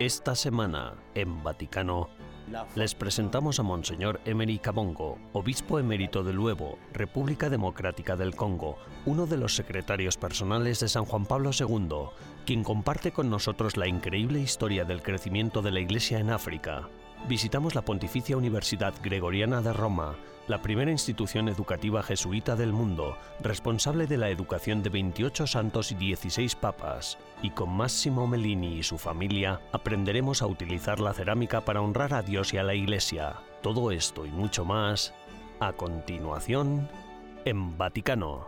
Esta semana, en Vaticano, les presentamos a Monseñor Emery Kabongo, obispo emérito de Luevo, República Democrática del Congo, uno de los secretarios personales de San Juan Pablo II, quien comparte con nosotros la increíble historia del crecimiento de la Iglesia en África. Visitamos la Pontificia Universidad Gregoriana de Roma, la primera institución educativa jesuita del mundo, responsable de la educación de 28 santos y 16 papas. Y con Massimo Mellini y su familia aprenderemos a utilizar la cerámica para honrar a Dios y a la Iglesia. Todo esto y mucho más, a continuación, en Vaticano.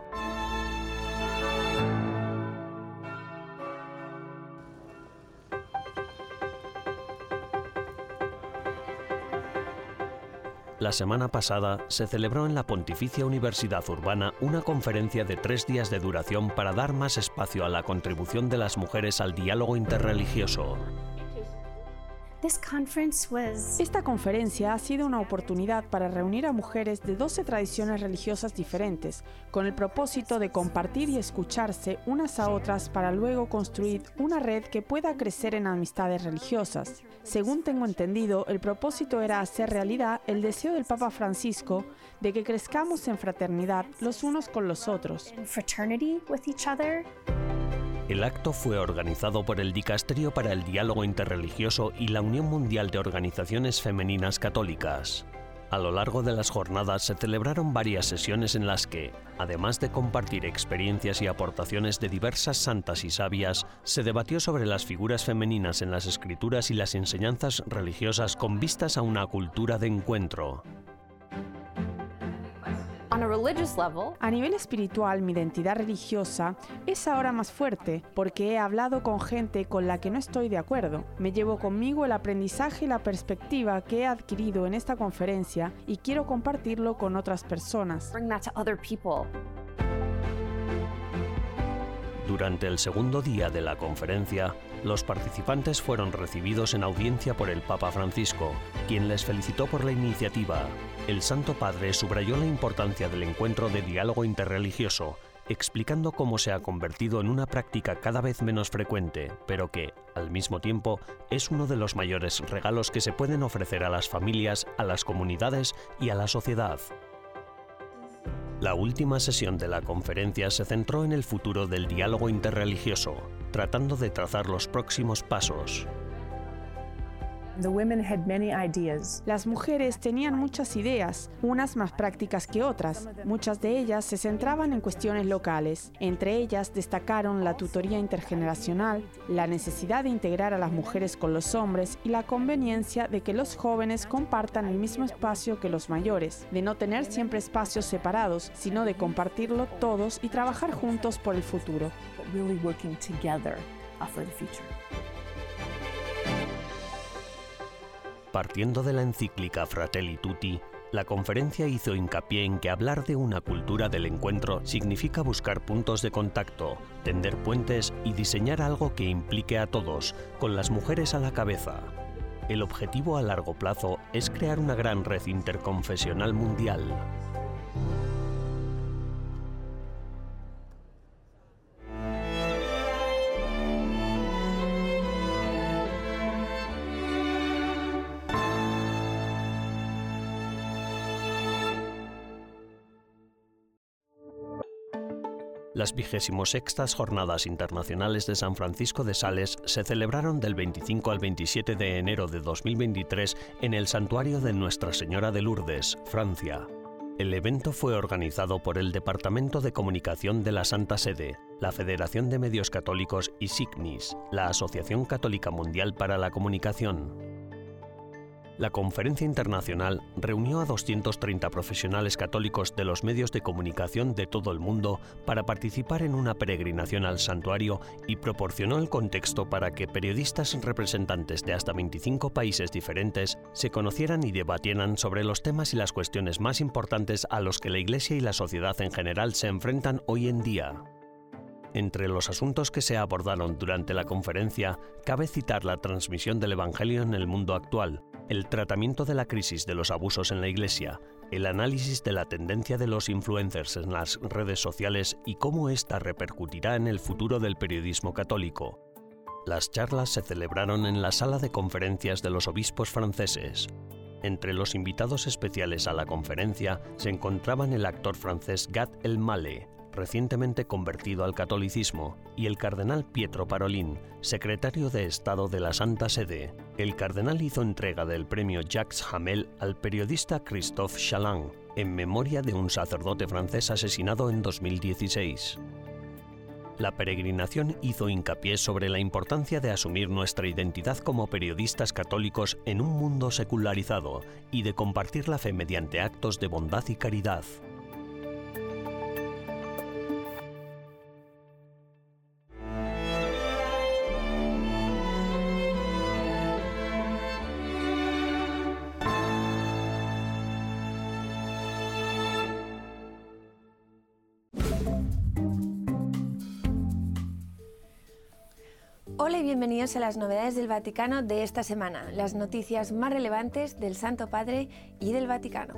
La semana pasada se celebró en la Pontificia Universidad Urbana una conferencia de tres días de duración para dar más espacio a la contribución de las mujeres al diálogo interreligioso. Esta conferencia ha sido una oportunidad para reunir a mujeres de 12 tradiciones religiosas diferentes, con el propósito de compartir y escucharse unas a otras para luego construir una red que pueda crecer en amistades religiosas. Según tengo entendido, el propósito era hacer realidad el deseo del Papa Francisco de que crezcamos en fraternidad los unos con los otros. El acto fue organizado por el Dicasterio para el Diálogo Interreligioso y la Unión Mundial de Organizaciones Femeninas Católicas. A lo largo de las jornadas se celebraron varias sesiones en las que, además de compartir experiencias y aportaciones de diversas santas y sabias, se debatió sobre las figuras femeninas en las escrituras y las enseñanzas religiosas con vistas a una cultura de encuentro. A nivel espiritual, mi identidad religiosa es ahora más fuerte porque he hablado con gente con la que no estoy de acuerdo. Me llevo conmigo el aprendizaje y la perspectiva que he adquirido en esta conferencia y quiero compartirlo con otras personas. Durante el segundo día de la conferencia, los participantes fueron recibidos en audiencia por el Papa Francisco, quien les felicitó por la iniciativa. El Santo Padre subrayó la importancia del encuentro de diálogo interreligioso, explicando cómo se ha convertido en una práctica cada vez menos frecuente, pero que, al mismo tiempo, es uno de los mayores regalos que se pueden ofrecer a las familias, a las comunidades y a la sociedad. La última sesión de la conferencia se centró en el futuro del diálogo interreligioso, tratando de trazar los próximos pasos. Las mujeres tenían muchas ideas, unas más prácticas que otras. Muchas de ellas se centraban en cuestiones locales. Entre ellas destacaron la tutoría intergeneracional, la necesidad de integrar a las mujeres con los hombres y la conveniencia de que los jóvenes compartan el mismo espacio que los mayores, de no tener siempre espacios separados, sino de compartirlo todos y trabajar juntos por el futuro. Partiendo de la encíclica Fratelli Tutti, la conferencia hizo hincapié en que hablar de una cultura del encuentro significa buscar puntos de contacto, tender puentes y diseñar algo que implique a todos, con las mujeres a la cabeza. El objetivo a largo plazo es crear una gran red interconfesional mundial. Las 26 Jornadas Internacionales de San Francisco de Sales se celebraron del 25 al 27 de enero de 2023 en el Santuario de Nuestra Señora de Lourdes, Francia. El evento fue organizado por el Departamento de Comunicación de la Santa Sede, la Federación de Medios Católicos y SIGNIS, la Asociación Católica Mundial para la Comunicación. La conferencia internacional reunió a 230 profesionales católicos de los medios de comunicación de todo el mundo para participar en una peregrinación al santuario y proporcionó el contexto para que periodistas representantes de hasta 25 países diferentes se conocieran y debatieran sobre los temas y las cuestiones más importantes a los que la Iglesia y la sociedad en general se enfrentan hoy en día. Entre los asuntos que se abordaron durante la conferencia, cabe citar la transmisión del Evangelio en el mundo actual, el tratamiento de la crisis de los abusos en la Iglesia, el análisis de la tendencia de los influencers en las redes sociales y cómo ésta repercutirá en el futuro del periodismo católico. Las charlas se celebraron en la sala de conferencias de los obispos franceses. Entre los invitados especiales a la conferencia se encontraban el actor francés Gat Elmaleh, recientemente convertido al catolicismo, y el cardenal Pietro Parolin, secretario de Estado de la Santa Sede. El cardenal hizo entrega del premio Jacques Hamel al periodista Christophe Chaland, en memoria de un sacerdote francés asesinado en 2016. La peregrinación hizo hincapié sobre la importancia de asumir nuestra identidad como periodistas católicos en un mundo secularizado y de compartir la fe mediante actos de bondad y caridad. A las novedades del Vaticano de esta semana, las noticias más relevantes del Santo Padre y del Vaticano.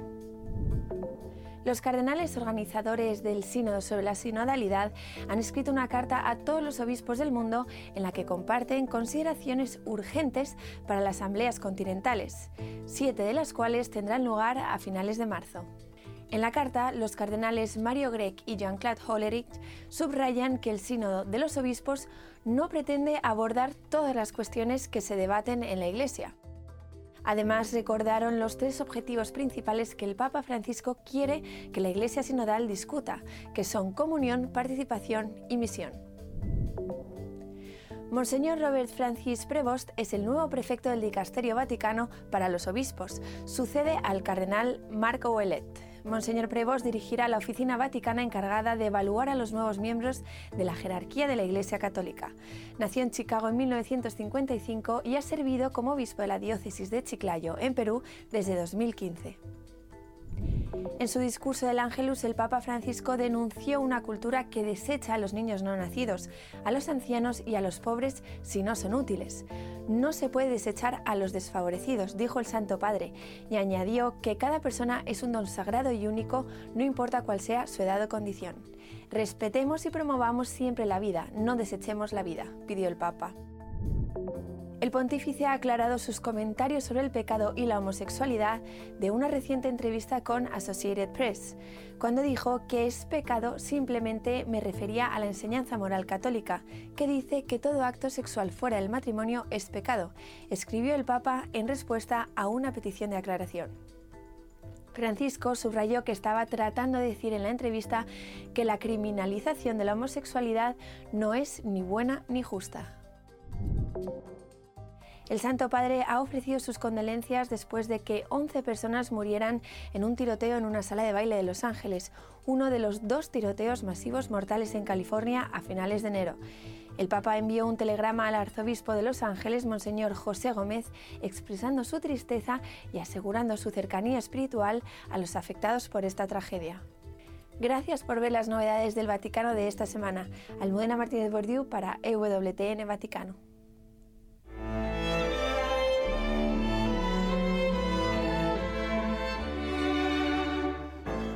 Los cardenales organizadores del Sínodo sobre la Sinodalidad han escrito una carta a todos los obispos del mundo en la que comparten consideraciones urgentes para las asambleas continentales, siete de las cuales tendrán lugar a finales de marzo. En la carta, los cardenales Mario Grech y Jean-Claude Hollerich subrayan que el Sínodo de los Obispos no pretende abordar todas las cuestiones que se debaten en la Iglesia. Además, recordaron los tres objetivos principales que el Papa Francisco quiere que la Iglesia Sinodal discuta, que son comunión, participación y misión. Monseñor Robert Francis Prevost es el nuevo prefecto del Dicasterio Vaticano para los obispos. Sucede al cardenal Marco Ouellet. Monseñor Prevost dirigirá la oficina vaticana encargada de evaluar a los nuevos miembros de la jerarquía de la Iglesia Católica. Nació en Chicago en 1955 y ha servido como obispo de la diócesis de Chiclayo, en Perú, desde 2015. En su discurso del Ángelus, el Papa Francisco denunció una cultura que desecha a los niños no nacidos, a los ancianos y a los pobres si no son útiles. No se puede desechar a los desfavorecidos, dijo el Santo Padre, y añadió que cada persona es un don sagrado y único, no importa cuál sea su edad o condición. Respetemos y promovamos siempre la vida, no desechemos la vida, pidió el Papa. El pontífice ha aclarado sus comentarios sobre el pecado y la homosexualidad de una reciente entrevista con Associated Press, cuando dijo que es pecado simplemente me refería a la enseñanza moral católica, que dice que todo acto sexual fuera del matrimonio es pecado, escribió el Papa en respuesta a una petición de aclaración. Francisco subrayó que estaba tratando de decir en la entrevista que la criminalización de la homosexualidad no es ni buena ni justa. El Santo Padre ha ofrecido sus condolencias después de que 11 personas murieran en un tiroteo en una sala de baile de Los Ángeles, uno de los dos tiroteos masivos mortales en California a finales de enero. El Papa envió un telegrama al arzobispo de Los Ángeles, Monseñor José Gómez, expresando su tristeza y asegurando su cercanía espiritual a los afectados por esta tragedia. Gracias por ver las novedades del Vaticano de esta semana. Almudena Martínez Bordiú para EWTN Vaticano.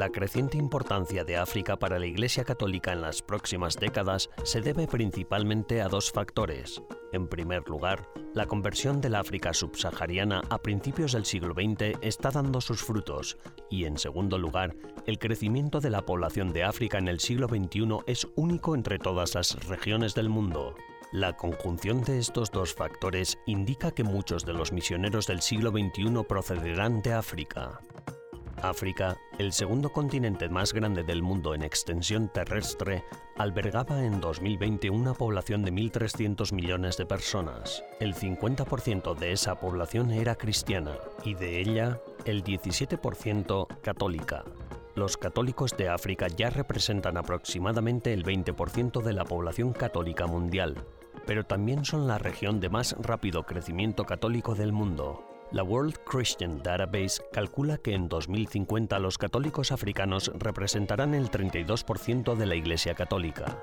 La creciente importancia de África para la Iglesia Católica en las próximas décadas se debe principalmente a dos factores. En primer lugar, la conversión del África subsahariana a principios del siglo XX está dando sus frutos y, en segundo lugar, el crecimiento de la población de África en el siglo XXI es único entre todas las regiones del mundo. La conjunción de estos dos factores indica que muchos de los misioneros del siglo XXI procederán de África. África, el segundo continente más grande del mundo en extensión terrestre, albergaba en 2020 una población de 1.300 millones de personas. El 50% de esa población era cristiana y de ella el 17% católica. Los católicos de África ya representan aproximadamente el 20% de la población católica mundial, pero también son la región de más rápido crecimiento católico del mundo. La World Christian Database calcula que en 2050 los católicos africanos representarán el 32% de la Iglesia Católica.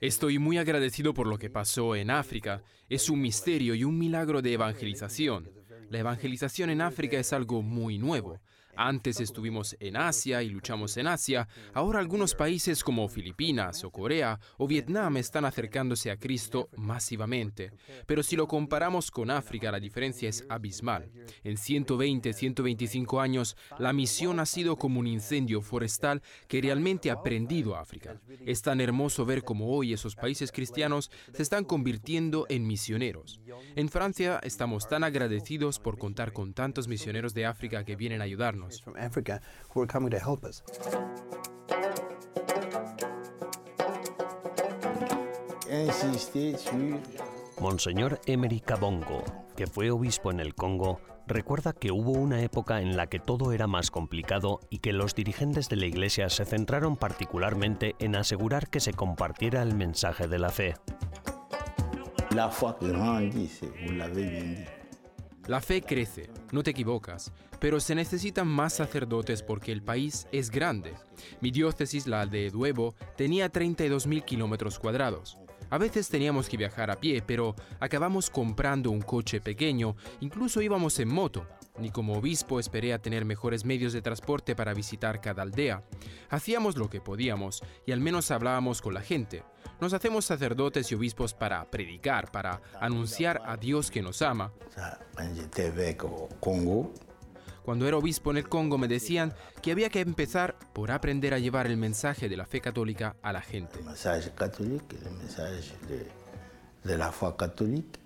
Estoy muy agradecido por lo que pasó en África. Es un misterio y un milagro de evangelización. La evangelización en África es algo muy nuevo. Antes estuvimos en Asia y luchamos en Asia. Ahora algunos países como Filipinas o Corea o Vietnam están acercándose a Cristo masivamente. Pero si lo comparamos con África, la diferencia es abismal. En 120, 125 años, la misión ha sido como un incendio forestal que realmente ha prendido a África. Es tan hermoso ver cómo hoy esos países cristianos se están convirtiendo en misioneros. En Francia estamos tan agradecidos por contar con tantos misioneros de África que vienen a ayudarnos. Monseñor Emery Kabongo, que fue obispo en el Congo, recuerda que hubo una época en la que todo era más complicado y que los dirigentes de la Iglesia se centraron particularmente en asegurar que se compartiera el mensaje de la fe. La vous l'avez bien dit. La fe crece, no te equivocas, pero se necesitan más sacerdotes porque el país es grande. Mi diócesis, la de Duevo, tenía 32.000 kilómetros cuadrados. A veces teníamos que viajar a pie, pero acabamos comprando un coche pequeño, incluso íbamos en moto. Ni como obispo esperé a tener mejores medios de transporte para visitar cada aldea. Hacíamos lo que podíamos y al menos hablábamos con la gente. Nos hacemos sacerdotes y obispos para predicar, para anunciar a Dios que nos ama. Cuando era obispo en el Congo me decían que había que empezar por aprender a llevar el mensaje de la fe católica a la gente. El mensaje católico, el mensaje de, la fe católica.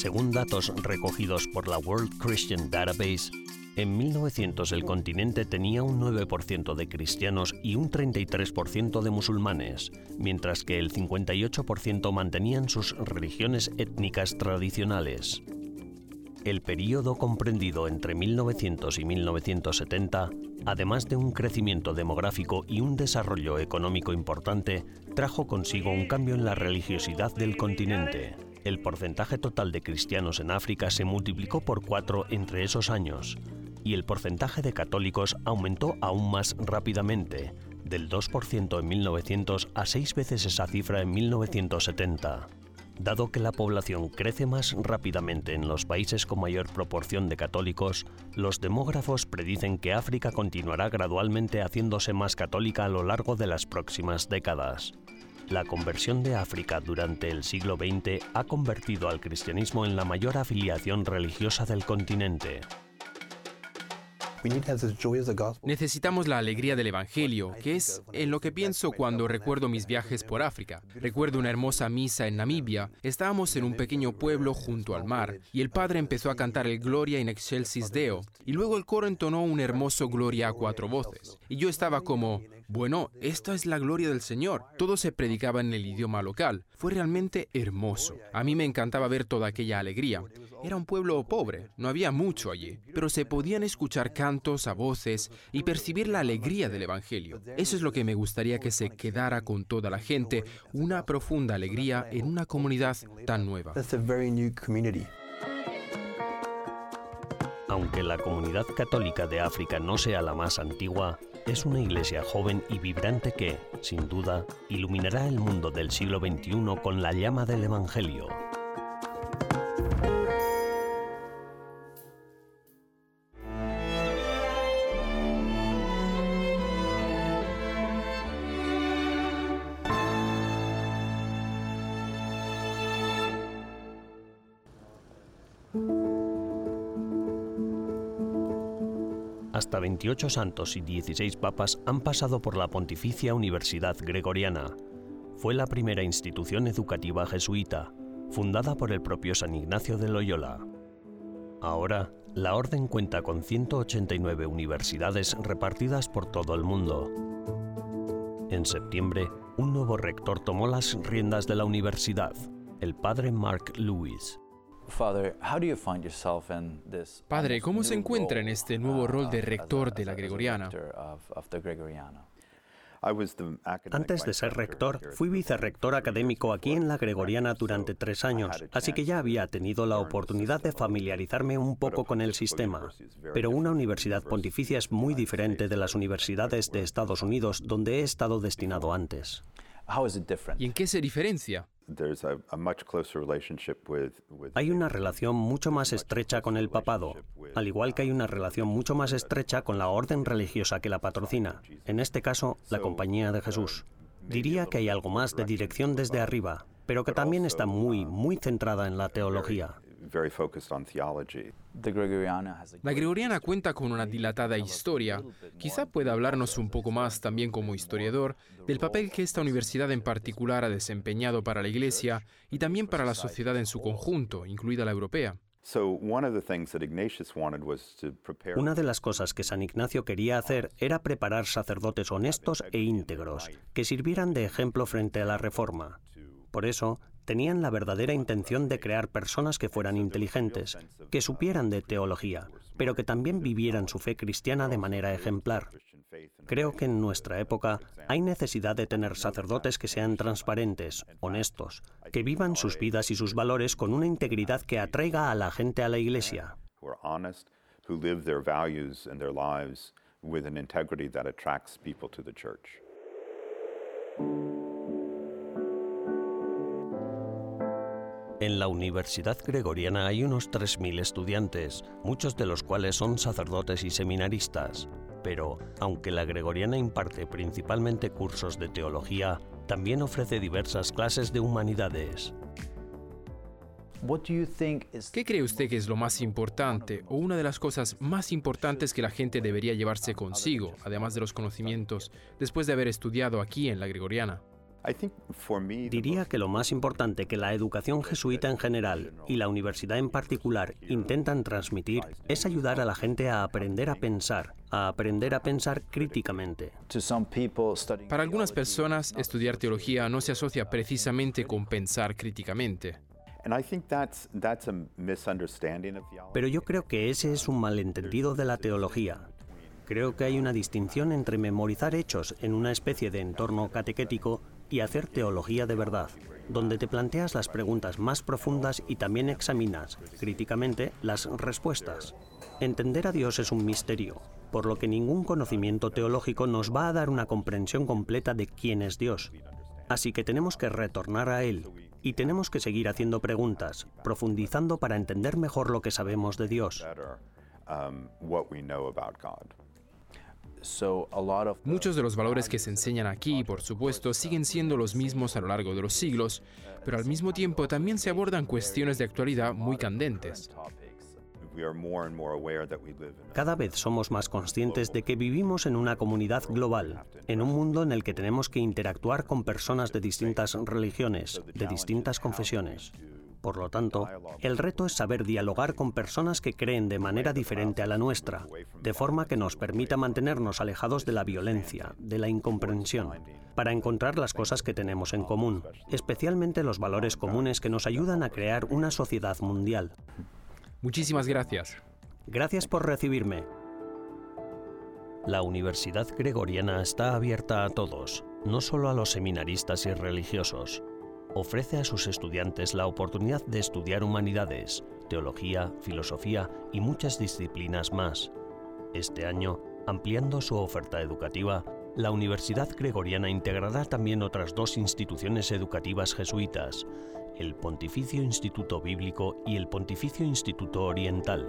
Según datos recogidos por la World Christian Database, en 1900 el continente tenía un 9% de cristianos y un 33% de musulmanes, mientras que el 58% mantenían sus religiones étnicas tradicionales. El período comprendido entre 1900 y 1970, además de un crecimiento demográfico y un desarrollo económico importante, trajo consigo un cambio en la religiosidad del continente. El porcentaje total de cristianos en África se multiplicó por cuatro entre esos años, y el porcentaje de católicos aumentó aún más rápidamente, del 2% en 1900 a seis veces esa cifra en 1970. Dado que la población crece más rápidamente en los países con mayor proporción de católicos, los demógrafos predicen que África continuará gradualmente haciéndose más católica a lo largo de las próximas décadas. La conversión de África durante el siglo XX ha convertido al cristianismo en la mayor afiliación religiosa del continente. Necesitamos la alegría del Evangelio, que es en lo que pienso cuando recuerdo mis viajes por África. Recuerdo una hermosa misa en Namibia. Estábamos en un pequeño pueblo junto al mar y el padre empezó a cantar el Gloria in excelsis Deo y luego el coro entonó un hermoso Gloria a cuatro voces. Y yo estaba como, bueno, esta es la gloria del Señor. Todo se predicaba en el idioma local. Fue realmente hermoso. A mí me encantaba ver toda aquella alegría. Era un pueblo pobre, no había mucho allí, pero se podían escuchar cantos a voces y percibir la alegría del Evangelio. Eso es lo que me gustaría que se quedara con toda la gente, una profunda alegría en una comunidad tan nueva. Aunque la comunidad católica de África no sea la más antigua, es una iglesia joven y vibrante que, sin duda, iluminará el mundo del siglo XXI con la llama del Evangelio. Hasta 28 santos y 16 papas han pasado por la Pontificia Universidad Gregoriana. Fue la primera institución educativa jesuita, fundada por el propio San Ignacio de Loyola. Ahora, la orden cuenta con 189 universidades repartidas por todo el mundo. En septiembre, un nuevo rector tomó las riendas de la universidad, el padre Mark Lewis. Padre, ¿cómo se encuentra en este nuevo rol de rector de la Gregoriana? Antes de ser rector, fui vicerrector académico aquí en la Gregoriana durante tres años, así que ya había tenido la oportunidad de familiarizarme un poco con el sistema. Pero una universidad pontificia es muy diferente de las universidades de Estados Unidos donde he estado destinado antes. ¿Y en qué se diferencia? Hay una relación mucho más estrecha con el papado, al igual que hay una relación mucho más estrecha con la orden religiosa que la patrocina, en este caso la Compañía de Jesús. Diría que hay algo más de dirección desde arriba, pero que también está muy, muy centrada en la teología. La Gregoriana cuenta con una dilatada historia. Quizá pueda hablarnos un poco más también como historiador del papel que esta universidad en particular ha desempeñado para la Iglesia y también para la sociedad en su conjunto, incluida la europea. Una de las cosas que San Ignacio quería hacer era preparar sacerdotes honestos e íntegros, que sirvieran de ejemplo frente a la Reforma. Por eso, tenían la verdadera intención de crear personas que fueran inteligentes, que supieran de teología, pero que también vivieran su fe cristiana de manera ejemplar. Creo que en nuestra época hay necesidad de tener sacerdotes que sean transparentes, honestos, que vivan sus vidas y sus valores con una integridad que atraiga a la gente a la iglesia. En la Universidad Gregoriana hay unos 3.000 estudiantes, muchos de los cuales son sacerdotes y seminaristas. Pero, aunque la Gregoriana imparte principalmente cursos de teología, también ofrece diversas clases de humanidades. ¿Qué cree usted que es lo más importante o una de las cosas más importantes que la gente debería llevarse consigo, además de los conocimientos, después de haber estudiado aquí en la Gregoriana? Diría que lo más importante que la educación jesuita en general y la universidad en particular intentan transmitir es ayudar a la gente a aprender a pensar, a aprender a pensar críticamente. Para algunas personas, estudiar teología no se asocia precisamente con pensar críticamente. Pero yo creo que ese es un malentendido de la teología. Creo que hay una distinción entre memorizar hechos en una especie de entorno catequético y hacer teología de verdad, donde te planteas las preguntas más profundas y también examinas, críticamente, las respuestas. Entender a Dios es un misterio, por lo que ningún conocimiento teológico nos va a dar una comprensión completa de quién es Dios. Así que tenemos que retornar a Él y tenemos que seguir haciendo preguntas, profundizando para entender mejor lo que sabemos de Dios. Muchos de los valores que se enseñan aquí, por supuesto, siguen siendo los mismos a lo largo de los siglos, pero al mismo tiempo también se abordan cuestiones de actualidad muy candentes. Cada vez somos más conscientes de que vivimos en una comunidad global, en un mundo en el que tenemos que interactuar con personas de distintas religiones, de distintas confesiones. Por lo tanto, el reto es saber dialogar con personas que creen de manera diferente a la nuestra, de forma que nos permita mantenernos alejados de la violencia, de la incomprensión, para encontrar las cosas que tenemos en común, especialmente los valores comunes que nos ayudan a crear una sociedad mundial. Muchísimas gracias. Gracias por recibirme. La Universidad Gregoriana está abierta a todos, no solo a los seminaristas y religiosos ofrece a sus estudiantes la oportunidad de estudiar humanidades, teología, filosofía y muchas disciplinas más. Este año, ampliando su oferta educativa, la Universidad Gregoriana integrará también otras dos instituciones educativas jesuitas, el Pontificio Instituto Bíblico y el Pontificio Instituto Oriental.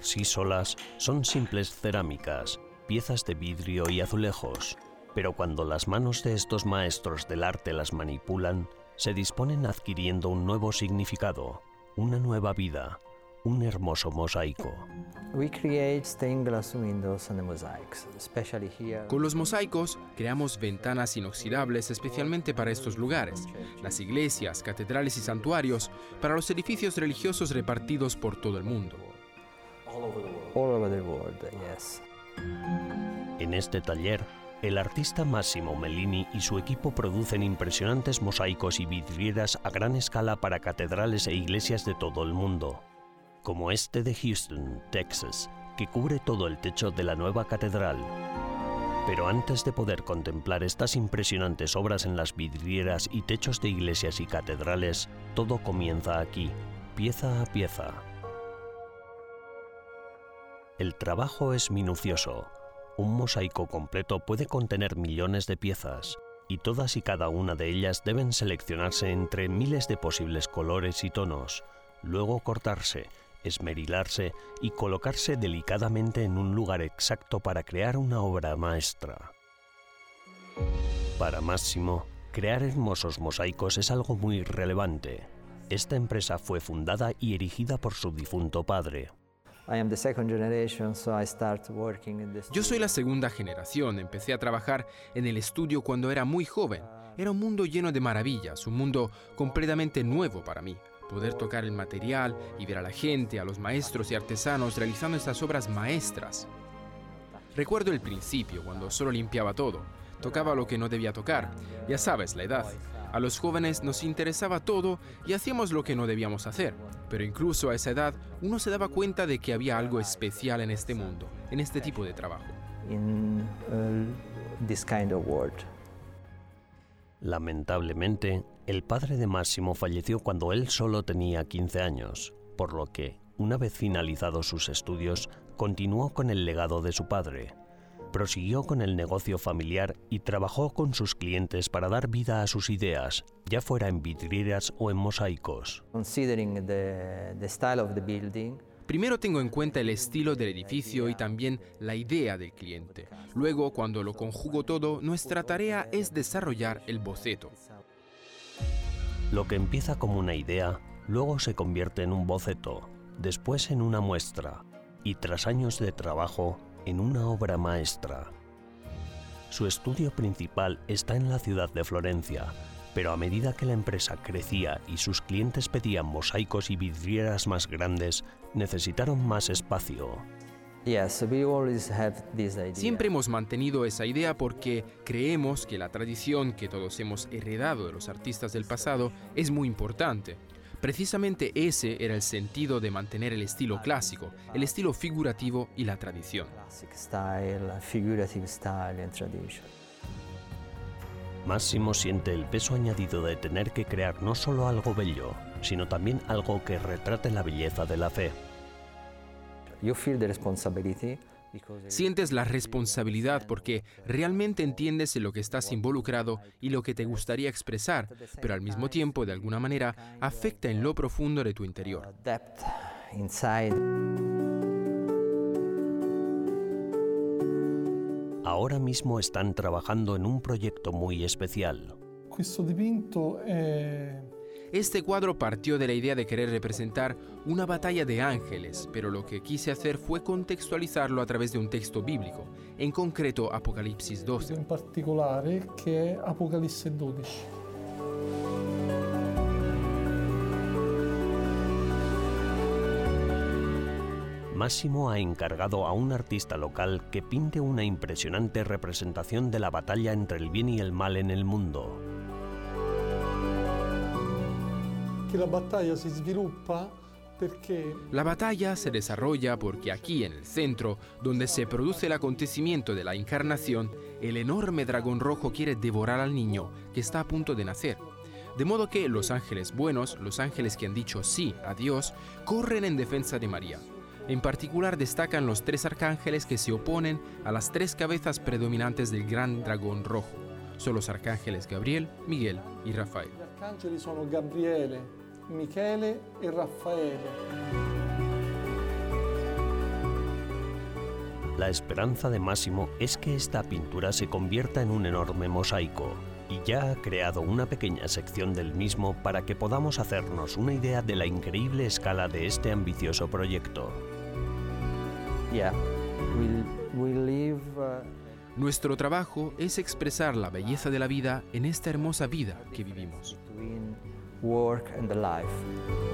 Por sí solas son simples cerámicas, piezas de vidrio y azulejos, pero cuando las manos de estos maestros del arte las manipulan, se disponen adquiriendo un nuevo significado, una nueva vida, un hermoso mosaico. Con los mosaicos creamos ventanas inoxidables especialmente para estos lugares, las iglesias, catedrales y santuarios, para los edificios religiosos repartidos por todo el mundo. En este taller, el artista Massimo Mellini y su equipo producen impresionantes mosaicos y vidrieras a gran escala para catedrales e iglesias de todo el mundo, como este de Houston, Texas, que cubre todo el techo de la nueva catedral. Pero antes de poder contemplar estas impresionantes obras en las vidrieras y techos de iglesias y catedrales, todo comienza aquí, pieza a pieza. El trabajo es minucioso. Un mosaico completo puede contener millones de piezas, y todas y cada una de ellas deben seleccionarse entre miles de posibles colores y tonos, luego cortarse, esmerilarse y colocarse delicadamente en un lugar exacto para crear una obra maestra. Para Máximo, crear hermosos mosaicos es algo muy relevante. Esta empresa fue fundada y erigida por su difunto padre. Yo soy la segunda generación, empecé a trabajar en el estudio cuando era muy joven. Era un mundo lleno de maravillas, un mundo completamente nuevo para mí poder tocar el material y ver a la gente, a los maestros y artesanos realizando estas obras maestras. Recuerdo el principio, cuando solo limpiaba todo, tocaba lo que no debía tocar, ya sabes, la edad. A los jóvenes nos interesaba todo y hacíamos lo que no debíamos hacer, pero incluso a esa edad uno se daba cuenta de que había algo especial en este mundo, en este tipo de trabajo. Lamentablemente, el padre de Máximo falleció cuando él solo tenía 15 años, por lo que, una vez finalizados sus estudios, continuó con el legado de su padre. Prosiguió con el negocio familiar y trabajó con sus clientes para dar vida a sus ideas, ya fuera en vidrieras o en mosaicos. Primero tengo en cuenta el estilo del edificio y también la idea del cliente. Luego, cuando lo conjugo todo, nuestra tarea es desarrollar el boceto. Lo que empieza como una idea, luego se convierte en un boceto, después en una muestra y tras años de trabajo, en una obra maestra. Su estudio principal está en la ciudad de Florencia, pero a medida que la empresa crecía y sus clientes pedían mosaicos y vidrieras más grandes, necesitaron más espacio. Siempre hemos mantenido esa idea porque creemos que la tradición que todos hemos heredado de los artistas del pasado es muy importante. Precisamente ese era el sentido de mantener el estilo clásico, el estilo figurativo y la tradición. Máximo siente el peso añadido de tener que crear no solo algo bello, sino también algo que retrate la belleza de la fe. Sientes la responsabilidad porque realmente entiendes en lo que estás involucrado y lo que te gustaría expresar, pero al mismo tiempo, de alguna manera, afecta en lo profundo de tu interior. Ahora mismo están trabajando en un proyecto muy especial. Este cuadro partió de la idea de querer representar una batalla de ángeles, pero lo que quise hacer fue contextualizarlo a través de un texto bíblico, en concreto Apocalipsis 12. En particular, que es Apocalipsis 12. Máximo ha encargado a un artista local que pinte una impresionante representación de la batalla entre el bien y el mal en el mundo. La batalla se La batalla se desarrolla porque aquí en el centro, donde se produce el acontecimiento de la encarnación, el enorme dragón rojo quiere devorar al niño que está a punto de nacer. De modo que los ángeles buenos, los ángeles que han dicho sí a Dios, corren en defensa de María. En particular destacan los tres arcángeles que se oponen a las tres cabezas predominantes del gran dragón rojo. Son los arcángeles Gabriel, Miguel y Rafael. Los arcángeles son Gabriele, Michele y Rafael. La esperanza de Máximo es que esta pintura se convierta en un enorme mosaico. y ya ha creado una pequeña sección del mismo para que podamos hacernos una idea de la increíble escala de este ambicioso proyecto. Uh, Nuestro trabajo es expresar la belleza de la vida en esta hermosa vida que vivimos. Work and the life.